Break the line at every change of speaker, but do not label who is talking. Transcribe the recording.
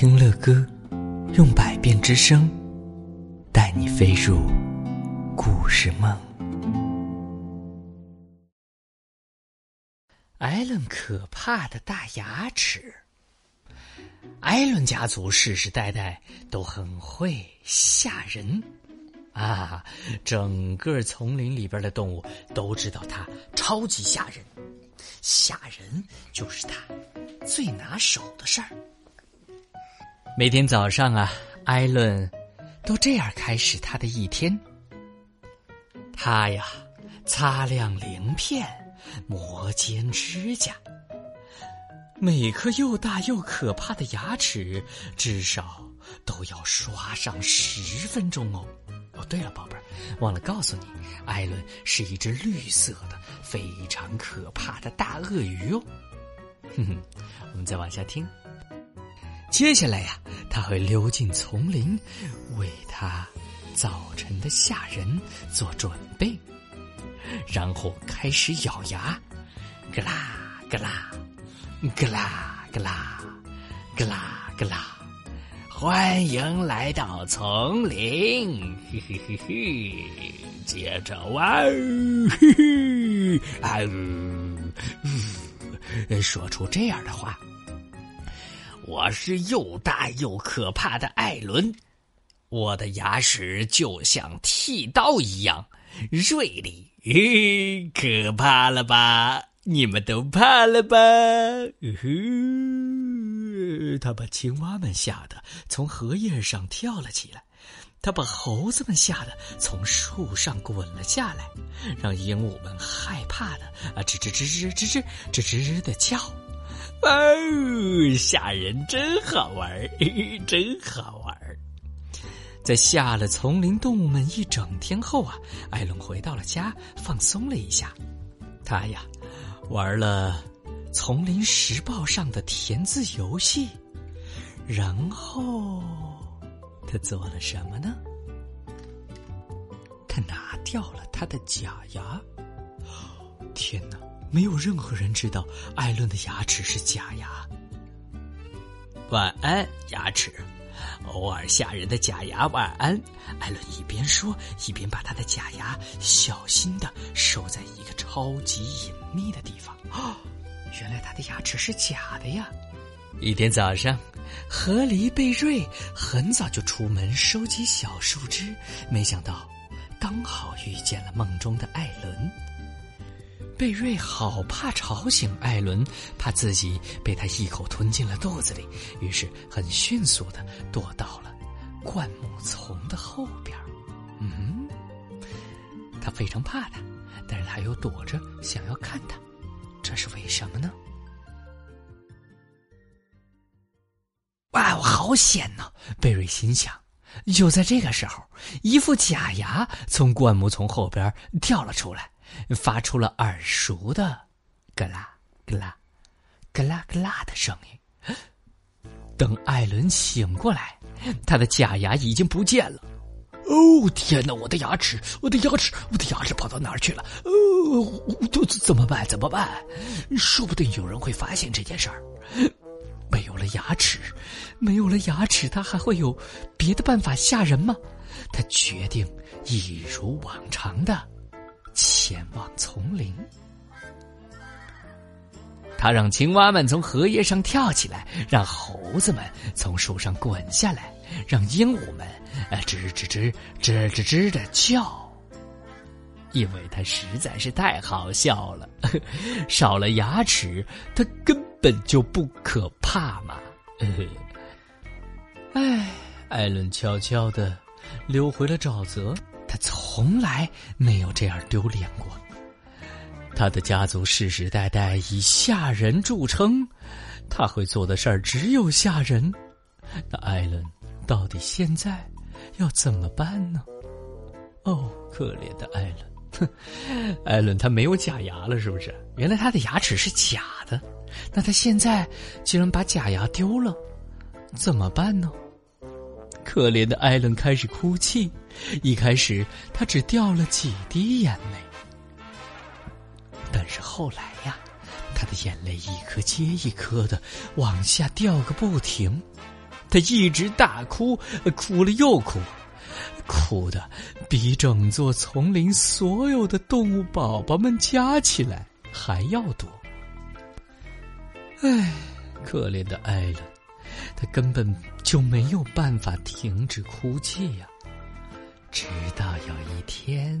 听乐歌，用百变之声，带你飞入故事梦。艾伦可怕的大牙齿。艾伦家族世世代代都很会吓人啊！整个丛林里边的动物都知道他超级吓人，吓人就是他最拿手的事儿。每天早上啊，艾伦都这样开始他的一天。他呀，擦亮鳞片，磨尖指甲。每颗又大又可怕的牙齿，至少都要刷上十分钟哦。哦，对了，宝贝儿，忘了告诉你，艾伦是一只绿色的、非常可怕的大鳄鱼哦。哼哼，我们再往下听。接下来呀，他会溜进丛林，为他早晨的吓人做准备，然后开始咬牙，咯啦咯啦，咯啦咯啦，咯啦咯啦，欢迎来到丛林，嘿嘿嘿嘿，接着哇哦，嘿嘿啊呜，说出这样的话。我是又大又可怕的艾伦，我的牙齿就像剃刀一样锐利，嘿，可怕了吧？你们都怕了吧？他把青蛙们吓得从荷叶上跳了起来，他把猴子们吓得从树上滚了下来，让鹦鹉们害怕的啊吱吱吱吱吱吱吱吱的叫。哦，吓人，真好玩儿，真好玩儿。在吓了丛林动物们一整天后啊，艾伦回到了家，放松了一下。他呀，玩了《丛林时报》上的填字游戏，然后他做了什么呢？他拿掉了他的假牙。天哪！没有任何人知道艾伦的牙齿是假牙。晚安，牙齿。偶尔吓人的假牙，晚安。艾伦一边说，一边把他的假牙小心的收在一个超级隐秘的地方。哦，原来他的牙齿是假的呀！一天早上，河狸贝瑞很早就出门收集小树枝，没想到刚好遇见了梦中的艾伦。贝瑞好怕吵醒艾伦，怕自己被他一口吞进了肚子里，于是很迅速的躲到了灌木丛的后边。嗯，他非常怕他，但是他又躲着想要看他，这是为什么呢？哇，我好险呐！贝瑞心想。就在这个时候，一副假牙从灌木丛后边掉了出来。发出了耳熟的“咯啦咯啦，咯啦咯啦”的声音。等艾伦醒过来，他的假牙已经不见了。哦天哪！我的牙齿，我的牙齿，我的牙齿跑到哪儿去了？哦，肚子怎么办？怎么办？说不定有人会发现这件事儿。没有了牙齿，没有了牙齿，他还会有别的办法吓人吗？他决定一如往常的。前往丛林，他让青蛙们从荷叶上跳起来，让猴子们从树上滚下来，让鹦鹉们呃吱吱吱吱吱吱的叫，因为他实在是太好笑了。少了牙齿，他根本就不可怕嘛。哎，艾伦悄悄的溜回了沼泽。他从来没有这样丢脸过。他的家族世世代代以吓人著称，他会做的事儿只有吓人。那艾伦到底现在要怎么办呢？哦，可怜的艾伦！哼，艾伦他没有假牙了，是不是？原来他的牙齿是假的。那他现在竟然把假牙丢了，怎么办呢？可怜的艾伦开始哭泣。一开始，他只掉了几滴眼泪，但是后来呀，他的眼泪一颗接一颗的往下掉个不停。他一直大哭，哭了又哭，哭的比整座丛林所有的动物宝宝们加起来还要多。唉，可怜的艾伦，他根本就没有办法停止哭泣呀。直到有一天，